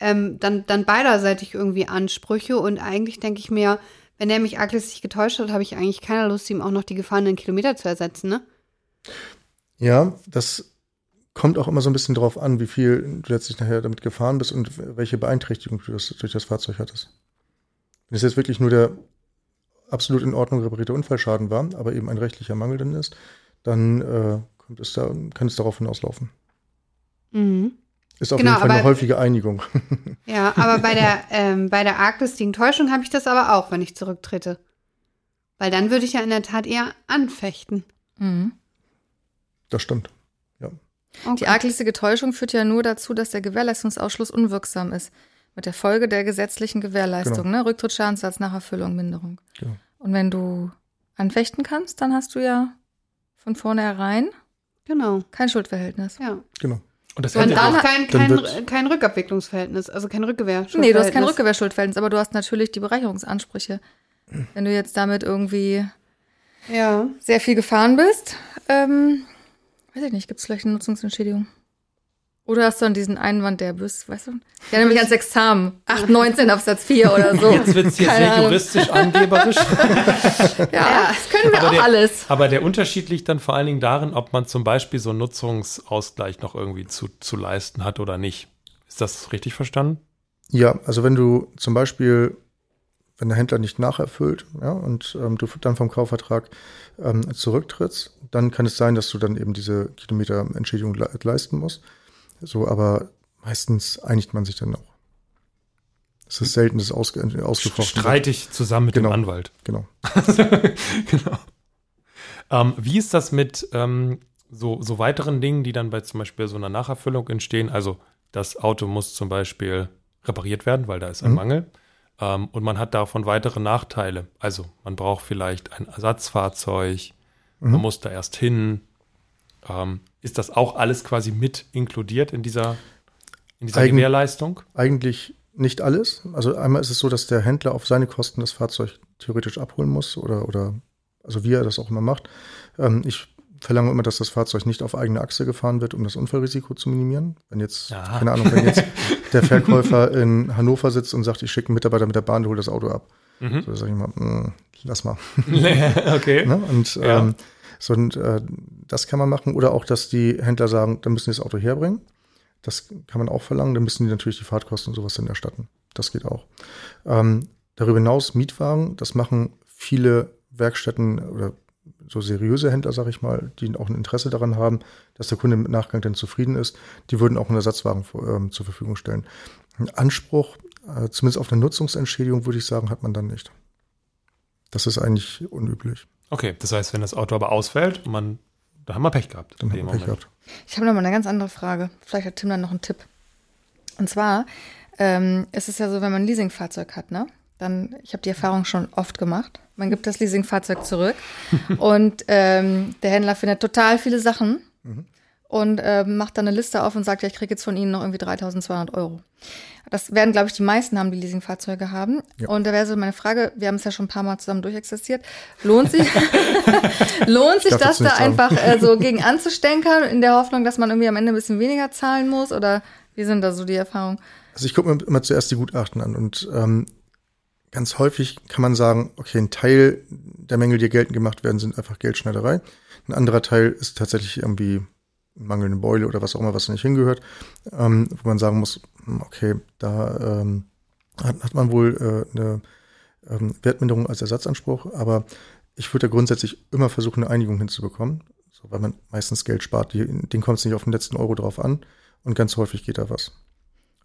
ähm, dann, dann beiderseitig irgendwie Ansprüche. Und eigentlich denke ich mir, wenn er mich arglistig getäuscht hat, habe ich eigentlich keine Lust, ihm auch noch die gefahrenen Kilometer zu ersetzen, ne? Ja, das kommt auch immer so ein bisschen drauf an, wie viel du letztlich nachher damit gefahren bist und welche Beeinträchtigung du das, durch das Fahrzeug hattest. Wenn es jetzt wirklich nur der absolut in Ordnung reparierte Unfallschaden war, aber eben ein rechtlicher Mangel drin ist, dann äh, kommt es da, kann es darauf hinauslaufen. Mhm. Ist auf Genau, jeden Fall eine aber- häufige Einigung. Ja, aber bei der, ähm, bei der arglistigen Täuschung habe ich das aber auch, wenn ich zurücktrete. Weil dann würde ich ja in der Tat eher anfechten. Mhm. Das stimmt. Okay. Die arglistige Täuschung führt ja nur dazu, dass der Gewährleistungsausschluss unwirksam ist. Mit der Folge der gesetzlichen Gewährleistung, Genau. ne? Rücktritt, Schadensersatz, Nacherfüllung, Minderung. Genau. Und wenn du anfechten kannst, dann hast du ja von vornherein Genau, kein Schuldverhältnis. ja. Genau. Und das Und dann auch kein, kein, kein Rückabwicklungsverhältnis, also kein Rückgewehr. Nee, du hast kein Rückgewehrschuldverhältnis, aber du hast natürlich die Bereicherungsansprüche. Wenn du jetzt damit irgendwie Ja. sehr viel gefahren bist, ähm, weiß ich nicht, gibt es vielleicht eine Nutzungsentschädigung? Oder hast du dann diesen Einwand, der bist, weißt du? Ja, nämlich ans Examen. 819 Absatz 4 oder so. Jetzt wird es hier Keine sehr Ahnung. juristisch angeberisch. Ja, das können wir Aber auch der- alles. Aber der Unterschied liegt dann vor allen Dingen darin, ob man zum Beispiel so einen Nutzungsausgleich noch irgendwie zu, zu leisten hat oder nicht. Ist das richtig verstanden? Ja, also wenn du zum Beispiel, wenn der Händler nicht nacherfüllt ja, und ähm, du dann vom Kaufvertrag ähm, zurücktrittst, dann kann es sein, dass du dann eben diese Kilometerentschädigung le leisten musst. So, aber meistens einigt man sich dann auch. Es ist selten, dass es ausge ausgefochten wird. Streite ich zusammen mit Genau. dem Anwalt. Genau. genau. Ähm, wie ist das mit ähm, so, so weiteren Dingen, die dann bei zum Beispiel so einer Nacherfüllung entstehen? Also das Auto muss zum Beispiel repariert werden, weil da ist ein Mhm. Mangel. Ähm, und man hat davon weitere Nachteile. Also man braucht vielleicht ein Ersatzfahrzeug, man Mhm. muss da erst hin. Ist das auch alles quasi mit inkludiert in dieser, in dieser Eigen- Gewährleistung? Eigentlich nicht alles. Also einmal ist es so, dass der Händler auf seine Kosten das Fahrzeug theoretisch abholen muss oder, oder also wie er das auch immer macht. Ähm, ich verlange immer, dass das Fahrzeug nicht auf eigene Achse gefahren wird, um das Unfallrisiko zu minimieren. Wenn jetzt, Aha. keine Ahnung, wenn jetzt der Verkäufer in Hannover sitzt und sagt, ich schicke einen Mitarbeiter mit der Bahn, der holt das Auto ab. Mhm. So sage ich mal, mm, lass mal. okay. Ne? Und Ja. ähm, so, und, äh, das kann man machen. Oder auch, dass die Händler sagen, dann müssen die das Auto herbringen. Das kann man auch verlangen. Dann müssen die natürlich die Fahrtkosten und sowas dann erstatten. Das geht auch. Ähm, darüber hinaus Mietwagen, das machen viele Werkstätten oder so seriöse Händler, sag ich mal, die auch ein Interesse daran haben, dass der Kunde im Nachgang dann zufrieden ist. Die würden auch einen Ersatzwagen ähm, zur Verfügung stellen. Einen Anspruch, äh, zumindest auf eine Nutzungsentschädigung, würde ich sagen, hat man dann nicht. Das ist eigentlich unüblich. Okay, das heißt, wenn das Auto aber ausfällt, und man, da haben wir Pech gehabt. Dann dem man Pech gehabt. Ich habe noch mal eine ganz andere Frage. Vielleicht hat Tim dann noch einen Tipp. Und zwar ähm, ist es ja so, wenn man ein Leasingfahrzeug hat, ne? Dann, ich habe die Erfahrung schon oft gemacht. Man gibt das Leasingfahrzeug zurück und ähm, der Händler findet total viele Sachen und ähm, macht dann eine Liste auf und sagt, ja, ich kriege jetzt von Ihnen noch irgendwie 3.200 Euro. Das werden, glaube ich, die meisten haben, die Leasingfahrzeuge haben. Ja. Und da wäre so meine Frage, wir haben es ja schon ein paar Mal zusammen durchexistiert, lohnt sich, lohnt sich das da einfach äh, so gegen anzustenkern, in der Hoffnung, dass man irgendwie am Ende ein bisschen weniger zahlen muss? Oder wie sind da so die Erfahrungen? Also ich gucke mir immer zuerst die Gutachten an und ähm, ganz häufig kann man sagen, okay, ein Teil der Mängel, die geltend gemacht werden, sind einfach Geldschneiderei. Ein anderer Teil ist tatsächlich irgendwie mangelnde Beule oder was auch immer, was da nicht hingehört, ähm, wo man sagen muss, hm, okay, da ähm, hat, hat man wohl äh, eine ähm, Wertminderung als Ersatzanspruch, aber ich würde da grundsätzlich immer versuchen, eine Einigung hinzubekommen, so, weil man meistens Geld spart. Die, den kommt es nicht auf den letzten Euro drauf an und ganz häufig geht da was.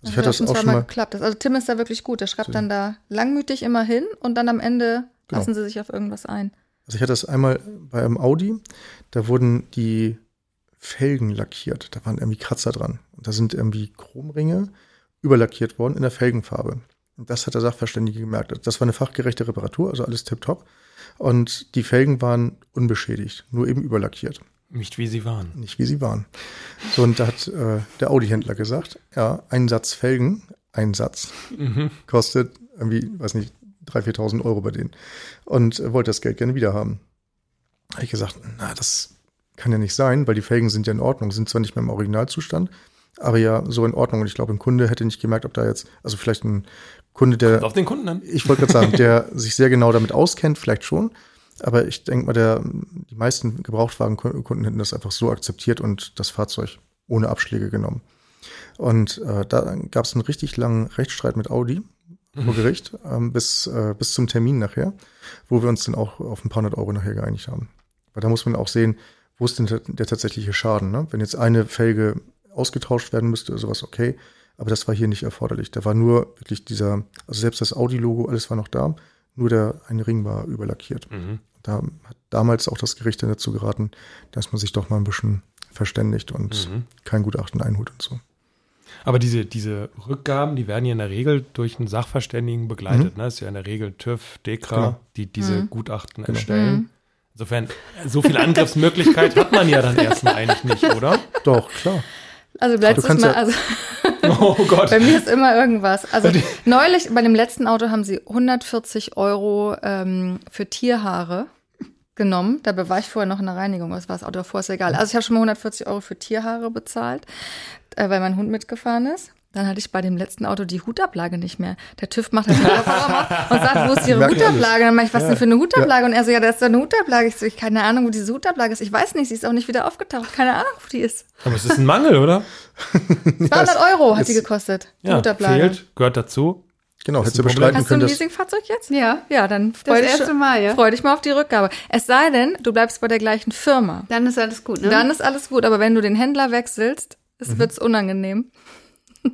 Also ich hatte das auch schon mal. geklappt. Das- Also Tim ist da wirklich gut. Der schreibt So. dann da langmütig immer hin und dann am Ende Genau. lassen sie sich auf irgendwas ein. Also ich hatte das einmal bei einem Audi, da wurden die Felgen lackiert. Da waren irgendwie Kratzer dran. Und da sind irgendwie Chromringe überlackiert worden in der Felgenfarbe. Und das hat der Sachverständige gemerkt. Das war eine fachgerechte Reparatur, also alles tipptopp. Und die Felgen waren unbeschädigt, nur eben überlackiert. Nicht wie sie waren. nicht wie sie waren. So, und da hat äh, der Audi-Händler gesagt, ja, ein Satz Felgen, ein Satz, kostet irgendwie, weiß nicht, 3.000, 4.000 Euro bei denen. Und äh, wollte das Geld gerne wieder haben. Habe ich gesagt, na, das kann ja nicht sein, weil die Felgen sind ja in Ordnung, sind zwar nicht mehr im Originalzustand, aber ja so in Ordnung. Und ich glaube, ein Kunde hätte nicht gemerkt, ob da jetzt, also vielleicht ein Kunde, der Auf den Kunden an. ich wollte gerade sagen, der sich sehr genau damit auskennt, vielleicht schon. Aber ich denke mal, der, die meisten Gebrauchtwagenkunden hätten das einfach so akzeptiert und das Fahrzeug ohne Abschläge genommen. Und äh, da gab es einen richtig langen Rechtsstreit mit Audi vor Gericht ähm, bis, äh, bis zum Termin nachher, wo wir uns dann auch auf ein paar hundert Euro nachher geeinigt haben. Weil da muss man auch sehen, wo ist denn der, der tatsächliche Schaden. Ne? Wenn jetzt eine Felge ausgetauscht werden müsste, sowas okay. Aber das war hier nicht erforderlich. Da war nur wirklich dieser, also selbst das Audi-Logo, alles war noch da, nur der eine Ring war überlackiert. Mhm. Da hat damals auch das Gericht dann dazu geraten, dass man sich doch mal ein bisschen verständigt und Mhm. kein Gutachten einholt und so. Aber diese, diese Rückgaben, die werden ja in der Regel durch einen Sachverständigen begleitet. Ne? Das ist ja in der Regel TÜV, DEKRA, Genau. die diese Mhm. Gutachten Genau. erstellen. Insofern, so viel Angriffsmöglichkeit hat man ja dann erstmal eigentlich nicht, oder? Doch, klar. Also letztes kannst Mal, ja- also Oh Gott. bei mir ist immer irgendwas. Also neulich bei dem letzten Auto haben sie 140 Euro ähm, für Tierhaare genommen. Dabei war ich vorher noch in der Reinigung. Was war das Auto davor? Ist egal. Also ich habe schon mal 140 Euro für Tierhaare bezahlt, äh, weil mein Hund mitgefahren ist. Dann hatte ich bei dem letzten Auto die Hutablage nicht mehr. Der TÜV macht das der Kamera und sagt, wo ist Ihre Hutablage? Dann mach ich, was Ja. denn für eine Hutablage? Und er so, ja, da ist doch eine Hutablage. Ich so, ich keine Ahnung, wo diese Hutablage ist. Ich weiß nicht, sie ist auch nicht wieder aufgetaucht. Keine Ahnung, wo die ist. Aber es ist ein Mangel, oder? 200 Euro hat die jetzt- gekostet, die Ja, Hutablage. fehlt, gehört dazu. Genau, Das hättest du ist ein Problem. bestreiten Hast du können, ein Leasingfahrzeug jetzt? Ja, Ja, dann das freu dich, erste Mal, ja. freu dich mal auf die Rückgabe. Es sei denn, du bleibst bei der gleichen Firma. Dann ist alles gut, ne? Dann ist alles gut, aber wenn du den Händler wechselst, es Mhm. wird's unangenehm.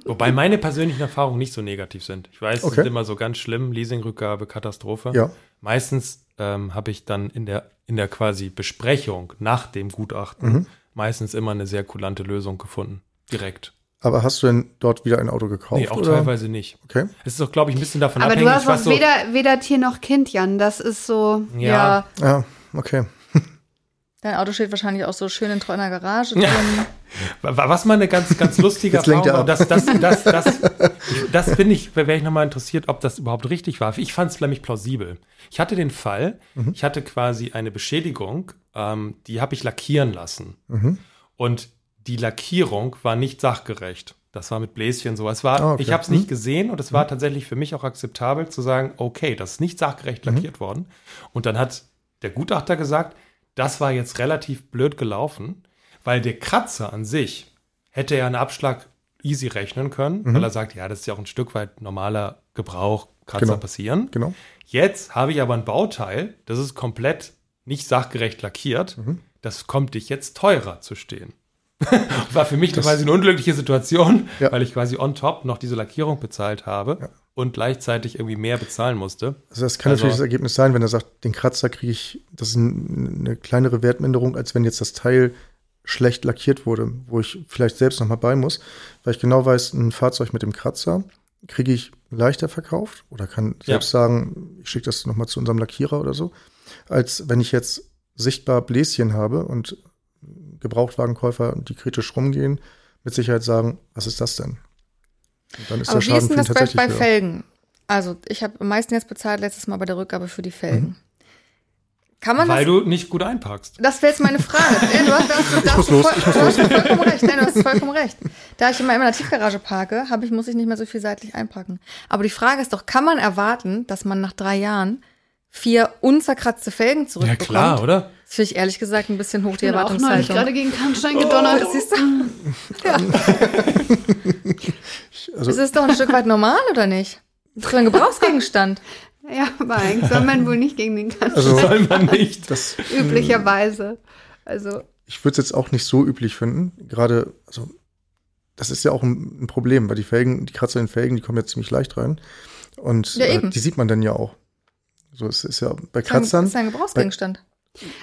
Wobei meine persönlichen Erfahrungen nicht so negativ sind. Ich weiß, es Okay. ist immer so ganz schlimm, Leasingrückgabe, Katastrophe. Ja. Meistens ähm, habe ich dann in der, in der quasi Besprechung nach dem Gutachten Mhm. meistens immer eine sehr kulante Lösung gefunden. Direkt. Aber hast du denn dort wieder ein Auto gekauft? Nee, auch oder? teilweise nicht. Okay. Es ist doch, glaube ich, ein bisschen davon Aber abhängig, du hast was auch so. weder, weder Tier noch Kind, Jan. Das ist so. ja, Ja, okay. Dein Auto steht wahrscheinlich auch so schön in treuer Garage drin. Wa- Was mal eine ganz, ganz lustige Erfahrung er war, das, das, das, das, ich- das finde ich, wäre ich nochmal interessiert, ob das überhaupt richtig war. Ich fand es nämlich plausibel. Ich hatte den Fall, Mhm. ich hatte quasi eine Beschädigung, ähm, die habe ich lackieren lassen. Mhm. Und die Lackierung war nicht sachgerecht. Das war mit Bläschen so. Es war, Ah, okay. ich habe es nicht gesehen und es war tatsächlich für mich auch akzeptabel zu sagen, okay, das ist nicht sachgerecht Mhm. lackiert worden. Und dann hat der Gutachter gesagt, das war jetzt relativ blöd gelaufen, weil der Kratzer an sich hätte er einen Abschlag easy rechnen können, Mhm. weil er sagt, ja, das ist ja auch ein Stück weit normaler Gebrauch, Kratzer Genau. passieren. Genau. Jetzt habe ich aber ein Bauteil, das ist komplett nicht sachgerecht lackiert. Mhm. Das kommt dich jetzt teurer zu stehen. War für mich Das- quasi eine unglückliche Situation, Ja. weil ich quasi on top noch diese Lackierung bezahlt habe Ja. Und gleichzeitig irgendwie mehr bezahlen musste. Also das kann Also- natürlich das Ergebnis sein, wenn er sagt, den Kratzer kriege ich, das ist ein, eine kleinere Wertminderung, als wenn jetzt das Teil schlecht lackiert wurde, wo ich vielleicht selbst noch mal bei muss, weil ich genau weiß, ein Fahrzeug mit dem Kratzer kriege ich leichter verkauft oder kann Ja. selbst sagen, ich schicke das noch mal zu unserem Lackierer oder so, als wenn ich jetzt sichtbar Bläschen habe und Gebrauchtwagenkäufer, die kritisch rumgehen, mit Sicherheit sagen, was ist das denn? Dann ist Aber der wie ist denn das bei, tatsächlich bei höher. Felgen? Also, ich habe am meisten jetzt bezahlt letztes Mal bei der Rückgabe für die Felgen. Mhm. Kann man Weil das? du nicht gut einparkst. Das wäre jetzt meine Frage. Du hast, du hast, du hast, muss los, voll, ich muss du hast vollkommen recht. Nein, du hast vollkommen recht. Da ich immer in der Tiefgarage parke, habe ich, muss ich nicht mehr so viel seitlich einpacken. Aber die Frage ist doch, kann man erwarten, dass man nach drei Jahren vier unzerkratzte Felgen Ja, zurückbekommt? klar, oder? Das finde ich ehrlich gesagt ein bisschen hoch, die Ich bin auch neulich gerade Erwartungshaltung. gegen Kannstein gedonnert. Oh, siehst du? Ja. Also, Es ist doch ein Stück weit normal, oder nicht? Das ist ein Gebrauchsgegenstand. Ja, aber eigentlich soll man wohl nicht gegen den Kannstein. also Soll man nicht. das üblicherweise. Also, ich würde es jetzt auch nicht so üblich finden. Gerade, also das ist ja auch ein, ein, Problem, weil die Felgen, die Kratzer in den Felgen, die kommen ja ziemlich leicht rein. Und ja, äh, die sieht man dann ja auch. So, es ist ja bei Kratzern. Das ist ein Gebrauchsgegenstand.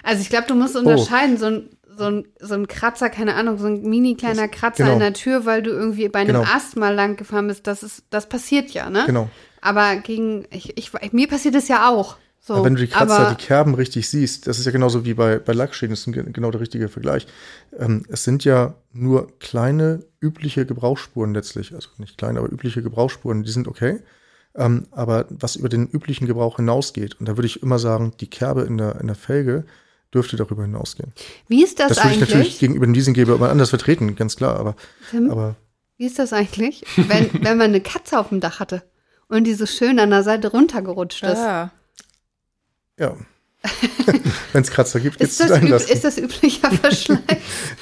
Also ich glaube, du musst unterscheiden, oh. so ein so ein, so ein Kratzer, keine Ahnung, so ein mini kleiner Kratzer genau. in der Tür, weil du irgendwie bei einem genau. Ast mal lang gefahren bist, das ist, das passiert ja, ne? Genau. Aber gegen, ich, ich, mir passiert das ja auch. So, aber wenn du die Kratzer, die Kerben richtig siehst, das ist ja genauso wie bei, bei Lackschäden, das ist genau der richtige Vergleich. Ähm, es sind ja nur kleine, übliche Gebrauchsspuren letztlich. Also nicht kleine, aber übliche Gebrauchsspuren, die sind okay. Ähm, aber was über den üblichen Gebrauch hinausgeht, und da würde ich immer sagen, die Kerbe in der, in der Felge dürfte darüber hinausgehen. Wie ist das, das eigentlich? Das würde ich natürlich gegenüber dem Leasinggeber immer anders vertreten, ganz klar, aber, Tim, aber Wie ist das eigentlich, wenn, wenn man eine Katze auf dem Dach hatte und die so schön an der Seite runtergerutscht ist? Ja. Ja. Wenn es Kratzer gibt, gibt es das, üb ist das üblicher Verschleiß?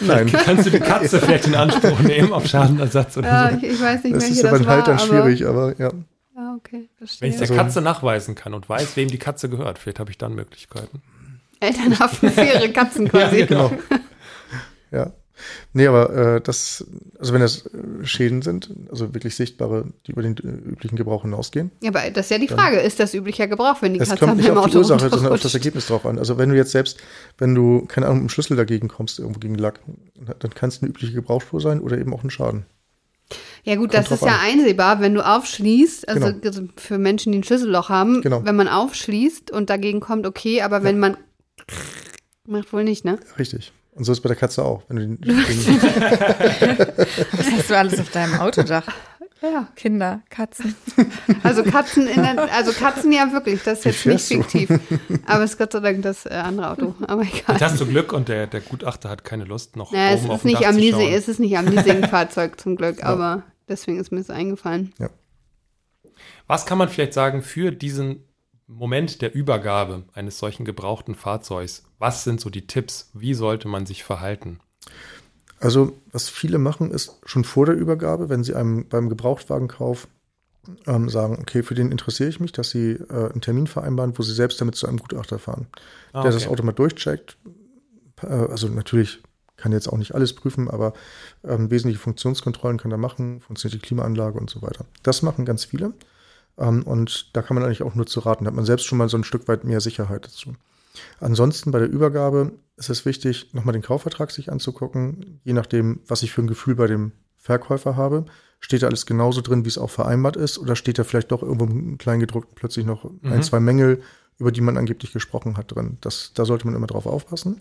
Nein. Kannst du die Katze vielleicht in Anspruch nehmen auf Schadenersatz oder ja, so? Ich, ich weiß nicht, das ist aber in Haltern schwierig, aber ja. Ja, okay, verstehe. Wenn ich der also Katze nachweisen kann und weiß, wem die Katze gehört, vielleicht habe ich dann Möglichkeiten. Elternhaften für ihre Katzen quasi. ja, genau. ja. Nee, aber äh, das, also wenn das äh, Schäden sind, also wirklich sichtbare, die über den äh, üblichen Gebrauch hinausgehen. Ja, aber das ist ja die Frage, ist das üblicher Gebrauch, wenn die Katze kommt nicht auf die Ursache, sondern auf das Ergebnis drauf an. Also wenn du jetzt selbst, wenn du, keine Ahnung, mit dem Schlüssel dagegen kommst, irgendwo gegen Lack, dann kann es eine übliche Gebrauchsspur sein oder eben auch ein Schaden. Ja gut, Kommt das ist ja an. einsehbar, wenn du aufschließt, also genau. für Menschen, die ein Schlüsselloch haben, genau. wenn man aufschließt und dagegen kommt, okay, aber ja. wenn man macht wohl nicht, ne? Richtig. Und so ist bei der Katze auch. Wenn du den, Was hast du alles auf deinem Autodach? Ja. Kinder, Katzen. Also Katzen in der, also Katzen ja wirklich, das ist jetzt nicht fiktiv. Aber es ist Gott sei Dank das äh, andere Auto. Aber egal. Jetzt hast du Glück und der, der Gutachter hat keine Lust, noch naja, oben es auf ist nicht Dach am zu Leasing, schauen. Es ist nicht am Leasing-Fahrzeug zum Glück, ja. aber deswegen ist mir das eingefallen. Ja. Was kann man vielleicht sagen für diesen Moment der Übergabe eines solchen gebrauchten Fahrzeugs, was sind so die Tipps? Wie sollte man sich verhalten? Also, was viele machen, ist schon vor der Übergabe, wenn sie einem beim Gebrauchtwagenkauf ähm, sagen, okay, für den interessiere ich mich, dass sie äh, einen Termin vereinbaren, wo sie selbst damit zu einem Gutachter fahren, ah, der okay. das Auto mal durchcheckt. Äh, also natürlich kann jetzt auch nicht alles prüfen, aber ähm, wesentliche Funktionskontrollen kann er machen, funktioniert die Klimaanlage und so weiter. Das machen ganz viele. Ähm, und da kann man eigentlich auch nur zu raten. Da hat man selbst schon mal so ein Stück weit mehr Sicherheit dazu. Ansonsten bei der Übergabe ist es wichtig, nochmal den Kaufvertrag sich anzugucken. Je nachdem, was ich für ein Gefühl bei dem Verkäufer habe, steht da alles genauso drin, wie es auch vereinbart ist, oder steht da vielleicht doch irgendwo im Kleingedruckten plötzlich noch mhm. ein, zwei Mängel, über die man angeblich gesprochen hat drin. Das, da sollte man immer drauf aufpassen.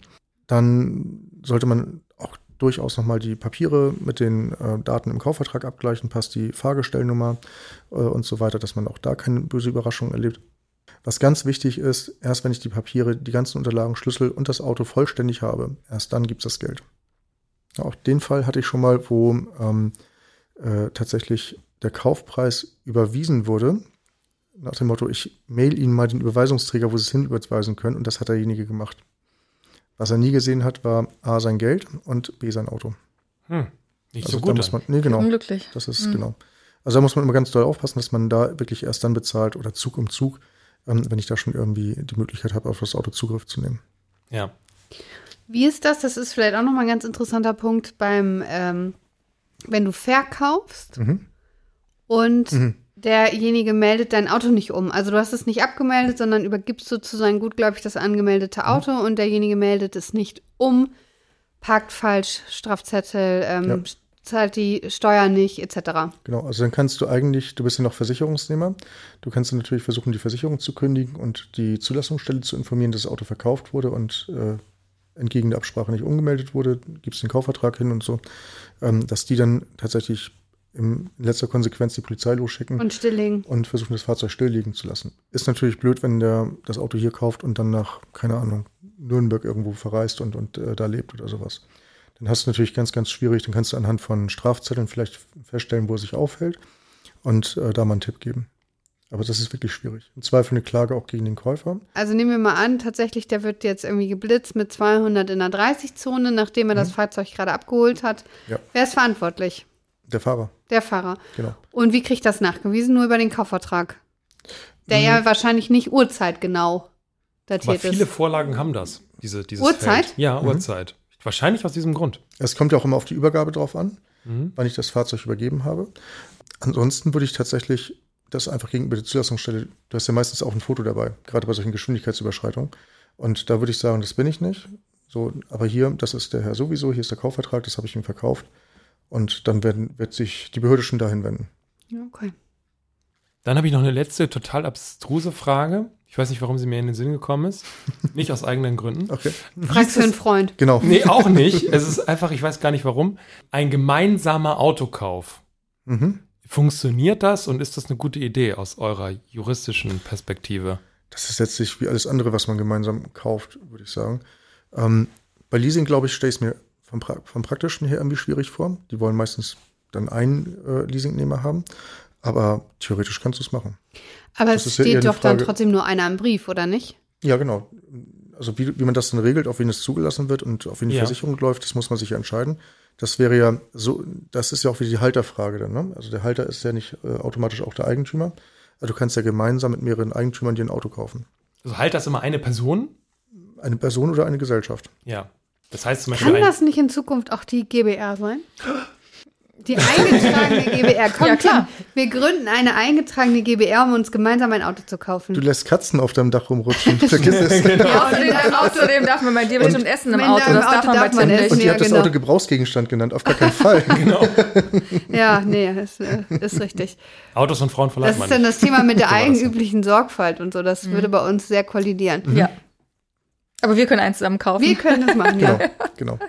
Dann sollte man auch durchaus nochmal die Papiere mit den äh, Daten im Kaufvertrag abgleichen, passt die Fahrgestellnummer äh, und so weiter, dass man auch da keine böse Überraschung erlebt. Was ganz wichtig ist, erst wenn ich die Papiere, die ganzen Unterlagen, Schlüssel und das Auto vollständig habe, erst dann gibt es das Geld. Auch den Fall hatte ich schon mal, wo ähm, äh, tatsächlich der Kaufpreis überwiesen wurde, nach dem Motto, ich mail Ihnen mal den Überweisungsträger, wo Sie es hin überweisen können, und das hat derjenige gemacht. Was er nie gesehen hat, war A, sein Geld und B, sein Auto. Hm, nicht also so gut. Muss man, nee, genau. Unglücklich. Das ist, hm. genau. Also da muss man immer ganz doll aufpassen, dass man da wirklich erst dann bezahlt oder Zug um Zug, ähm, wenn ich da schon irgendwie die Möglichkeit habe, auf das Auto Zugriff zu nehmen. Ja. Wie ist das? Das ist vielleicht auch nochmal ein ganz interessanter Punkt beim, ähm, wenn du verkaufst mhm. und mhm derjenige meldet dein Auto nicht um. Also du hast es nicht abgemeldet, sondern übergibst sozusagen gutgläubig das angemeldete mhm. Auto mhm. und derjenige meldet es nicht um, parkt falsch, Strafzettel, ähm, ja. zahlt die Steuer nicht, etc. Genau, also dann kannst du eigentlich, du bist ja noch Versicherungsnehmer, du kannst dann natürlich versuchen, die Versicherung zu kündigen und die Zulassungsstelle zu informieren, dass das Auto verkauft wurde und äh, entgegen der Absprache nicht umgemeldet wurde, gibst den Kaufvertrag hin und so, ähm, dass die dann tatsächlich in letzter Konsequenz die Polizei losschicken. Und stilllegen. Und versuchen, das Fahrzeug stilllegen zu lassen. Ist natürlich blöd, wenn der das Auto hier kauft und dann nach, keine Ahnung, Nürnberg irgendwo verreist und, und äh, da lebt oder sowas. Dann hast du natürlich ganz, ganz schwierig. Dann kannst du anhand von Strafzetteln vielleicht feststellen, wo er sich aufhält und äh, da mal einen Tipp geben. Aber das ist wirklich schwierig. Im Zweifel eine Klage auch gegen den Käufer. Also nehmen wir mal an, tatsächlich, der wird jetzt irgendwie geblitzt mit 200 in der 30-Zone, nachdem er mhm. das Fahrzeug gerade abgeholt hat. Ja. Wer ist verantwortlich? Der Fahrer. Der Fahrer. Genau. Und wie kriegt das nachgewiesen? Nur über den Kaufvertrag. Der mhm. ja wahrscheinlich nicht urzeitgenau datiert Aber viele ist. Vorlagen haben das. Diese, dieses Uhrzeit? Feld. Ja, mhm. Uhrzeit. Wahrscheinlich aus diesem Grund. Es kommt ja auch immer auf die Übergabe drauf an. Mhm. wann ich das Fahrzeug übergeben habe. Ansonsten würde ich tatsächlich das einfach gegenüber der Zulassungsstelle, du hast ja meistens auch ein Foto dabei, gerade bei solchen Geschwindigkeitsüberschreitungen. Und da würde ich sagen, das bin ich nicht. So, aber hier, das ist der Herr sowieso, hier ist der Kaufvertrag, das habe ich ihm verkauft. Und dann werden, wird sich die Behörde schon dahin wenden. Ja, okay. Dann habe ich noch eine letzte, total abstruse Frage. Ich weiß nicht, warum sie mir in den Sinn gekommen ist. Nicht aus eigenen Gründen. Okay. Fragst für einen Freund. Genau. Nee, auch nicht. Es ist einfach, ich weiß gar nicht warum. Ein gemeinsamer Autokauf. Mhm. Funktioniert das und ist das eine gute Idee aus eurer juristischen Perspektive? Das ist letztlich wie alles andere, was man gemeinsam kauft, würde ich sagen. Ähm, bei Leasing, glaube ich, stelle ich es mir vom, pra vom Praktischen her irgendwie schwierig vor. Die wollen meistens dann einen äh, Leasingnehmer haben. Aber theoretisch kannst du es machen. Aber Das es ist steht doch dann trotzdem nur einer im Brief, oder nicht? Ja, genau. Also wie, wie man das dann regelt, auf wen es zugelassen wird und auf wen die Ja. Versicherung läuft, das muss man sich ja entscheiden. Das wäre ja so, das ist ja auch wieder die Halterfrage dann. Ne? Also der Halter ist ja nicht äh, automatisch auch der Eigentümer. Also du kannst ja gemeinsam mit mehreren Eigentümern dir ein Auto kaufen. Also halt das immer eine Person? Eine Person oder eine Gesellschaft. Ja. Das heißt zum Beispiel Kann das nicht in Zukunft auch die GBR sein? Die eingetragene GBR. Komm, Ja, klar. Wir gründen eine eingetragene GBR, um uns gemeinsam ein Auto zu kaufen. Du lässt Katzen auf deinem Dach rumrutschen. Vergiss es. Ja, außerdem, außerdem darf man bei dir bestimmt essen im Auto. deinem Das darf Auto man bei darf man Tim essen. nicht. Und ihr Ja, habt das genau. Auto Gebrauchsgegenstand genannt, auf gar keinen Fall. genau. Ja, nee, ist, äh, ist richtig. Autos und Frauen verleiht Das man ist dann das Thema mit der das eigenüblichen Sorgfalt und so. Das würde bei uns sehr kollidieren. Ja. Aber wir können eins zusammen kaufen. Wir können das machen, Genau, ja. genau.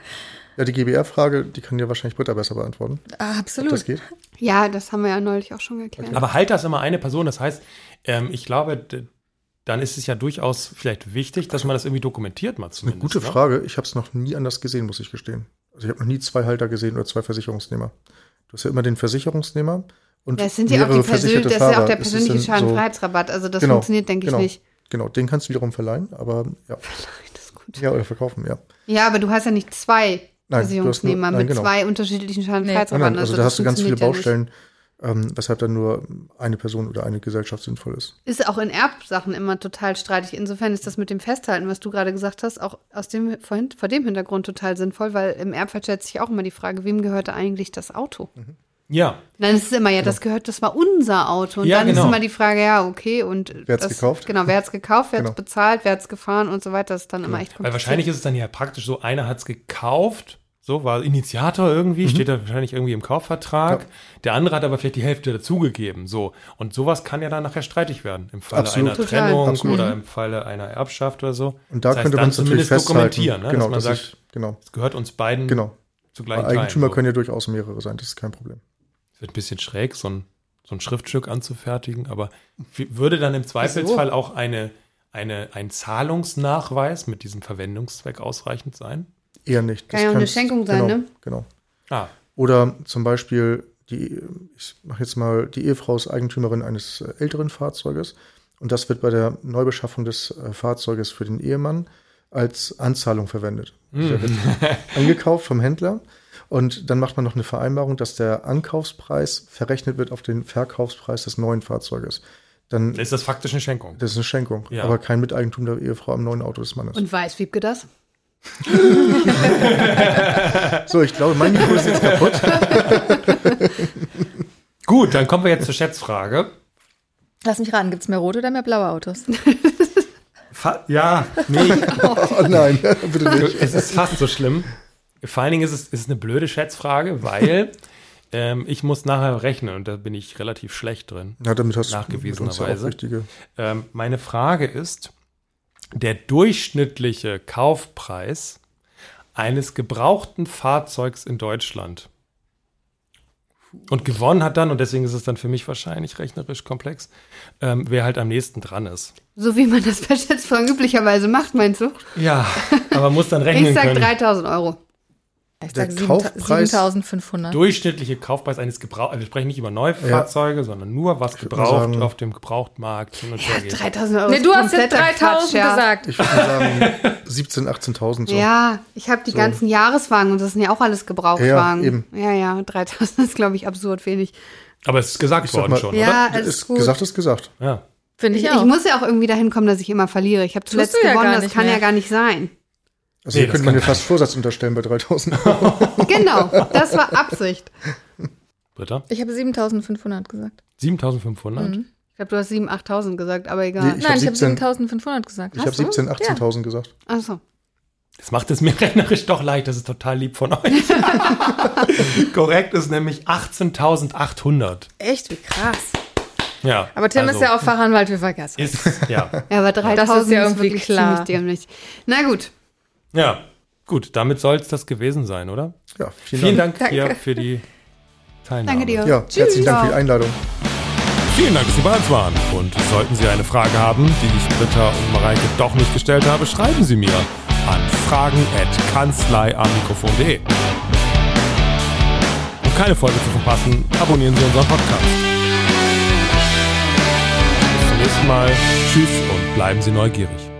Ja, die GBR-Frage, die kann ja wahrscheinlich Britta besser beantworten. Ah, Ob absolut. das geht? Ja, das haben wir ja neulich auch schon geklärt. Aber halt das immer eine Person. Das heißt, ähm, ich glaube, dann ist es ja durchaus vielleicht wichtig, dass man das irgendwie dokumentiert mal Eine zumindest. gute ne? Frage. Ich habe es noch nie anders gesehen, muss ich gestehen. Also ich habe noch nie zwei Halter gesehen oder zwei Versicherungsnehmer. Du hast ja immer den Versicherungsnehmer und Das sind ja auch die versicherte das ist ja auch der persönliche Schadenfreiheitsrabatt. Also das Genau, funktioniert, denke genau. ich, nicht. Genau, den kannst du wiederum verleihen, aber ja. Das ist gut. Ja, oder verkaufen, ja. Ja, aber du hast ja nicht zwei Nein, Versicherungsnehmer nur- nein, mit genau. zwei unterschiedlichen Nein, Schadenfreiheitsrabatten. nein, also da hast du ganz viele Baustellen, ähm, weshalb dann nur eine Person oder eine Gesellschaft sinnvoll ist. Ja. Ist auch in Erbsachen immer total streitig. Insofern ist das mit dem Festhalten, was du gerade gesagt hast, auch aus dem, vorhin, vor dem Hintergrund total sinnvoll, weil im Erbfall stellt sich auch immer die Frage, wem gehörte eigentlich das Auto? Ja, Dann ist es immer, ja, das gehört, das war unser Auto. Und Ja, dann genau. ist immer die Frage, ja, okay, und Wer hat's das, gekauft? Genau, wer hat's gekauft, wer hat's Genau. bezahlt, wer hat's gefahren und so weiter. Das ist dann immer echt weil wahrscheinlich ist es dann ja praktisch so, einer hat es gekauft, so war Initiator irgendwie, steht da wahrscheinlich irgendwie im Kaufvertrag. Ja. Der andere hat aber vielleicht die Hälfte dazugegeben, so. Und sowas kann ja dann nachher streitig werden. Im Falle Absolut. einer Total. Trennung Absolut. oder im Falle einer Erbschaft oder so. Und da Das heißt, könnte dann man es natürlich zumindest festhalten. dokumentieren, ne? Genau, dass man sagt, ich, genau, es gehört uns beiden genau. zu gleichen Eigentümer Teilen, so. können ja durchaus mehrere sein, das ist kein Problem. Ein bisschen schräg, so ein, so ein Schriftstück anzufertigen, aber würde dann im Zweifelsfall auch eine, eine, ein Zahlungsnachweis mit diesem Verwendungszweck ausreichend sein? Eher nicht. Kann ja auch eine Schenkung sein, genau, ne? Genau. Ah, Oder zum Beispiel, die, ich mache jetzt mal, die Ehefrau ist Eigentümerin eines äh, älteren Fahrzeuges und das wird bei der Neubeschaffung des äh, Fahrzeuges für den Ehemann als Anzahlung verwendet. Hm. Der wird angekauft vom Händler und dann macht man noch eine Vereinbarung, dass der Ankaufspreis verrechnet wird auf den Verkaufspreis des neuen Fahrzeuges. Dann ist das faktisch eine Schenkung? das ist eine Schenkung, Ja. aber kein Miteigentum der Ehefrau am neuen Auto des Mannes. Und weiß Wiebke das? so, ich glaube, mein Niveau ist jetzt kaputt. Gut, dann kommen wir jetzt zur Schätzfrage. Lass mich raten, gibt es mehr rote oder mehr blaue Autos? Fa ja, nee, Oh nein, bitte nicht. es ist fast so schlimm. Vor allen Dingen ist es, ist eine blöde Schätzfrage, weil ähm, ich muss nachher rechnen und da bin ich relativ schlecht drin. Ja, damit hast du Nachgewiesenerweise. mit ja Ähm, meine Frage ist, der durchschnittliche Kaufpreis eines gebrauchten Fahrzeugs in Deutschland. Und gewonnen hat dann, und deswegen ist es dann für mich wahrscheinlich rechnerisch komplex, ähm, wer halt am nächsten dran ist. So wie man das bei Schätzfragen üblicherweise macht, meinst du? Ja, aber man muss dann rechnen Ich sag können. 3000 Euro. Ich Der sag Kaufpreis- 7500. Durchschnittliche Kaufpreis eines Gebrauch, also wir sprechen nicht über Neufahrzeuge, sondern nur was gebraucht sagen- auf dem Gebrauchtmarkt und geht. 3000 Euro. Nee, du hast jetzt kompletter 3000 Quatsch, ja. gesagt. Ich würde sagen 17.000, 18.000 so. Ja, ich habe die So. ganzen Jahreswagen und das sind ja auch alles Gebrauchtwagen. Ja, eben. Ja, ja, 3000 ist, glaube ich, absurd wenig. Aber es ist gesagt Ich worden mal- schon, Ja, oder? ist gut. gesagt ist gesagt. Ja. Finde Ich, ich ich auch. muss ja auch irgendwie dahin kommen, dass ich immer verliere. Ich habe zuletzt ja gewonnen, das kann mehr. ja gar nicht sein. Also Nee, hier könnte man dir fast Vorsatz unterstellen bei 3000 Euro. Genau, das war Absicht. Britta? Ich habe 7500 gesagt. 7500? Mhm. Ich glaube, du hast 7.000, 8.000 gesagt, aber egal. Nee, Ich Nein, hab ich habe 17 7500 gesagt. Ich habe Hast du? 17.000, 18.000 gesagt. Achso. Das macht es mir rechnerisch doch leicht, das ist total lieb von euch. Korrekt ist nämlich 18.800. Echt, wie krass. Ja. Aber Tim also ist ja auch Fachanwalt für Vergaser. Ist, ja. Ja, aber 3.000 Das ist ja irgendwie wirklich klar. ziemlich dämlich. Na gut. Ja. Gut, damit soll es das gewesen sein, oder? Ja, vielen, Vielen Dank. Dank hier für die Teilnahme. Danke dir. Ja, herzlichen Dank für die Einladung. Vielen Dank, dass Sie bei uns waren. Und sollten Sie eine Frage haben, die ich Britta und Mareike doch nicht gestellt habe, schreiben Sie mir an fragen.kanzleiamikrofon.de. Um keine Folge zu verpassen, abonnieren Sie unseren Podcast. Bis zum nächsten Mal. Tschüss und bleiben Sie neugierig.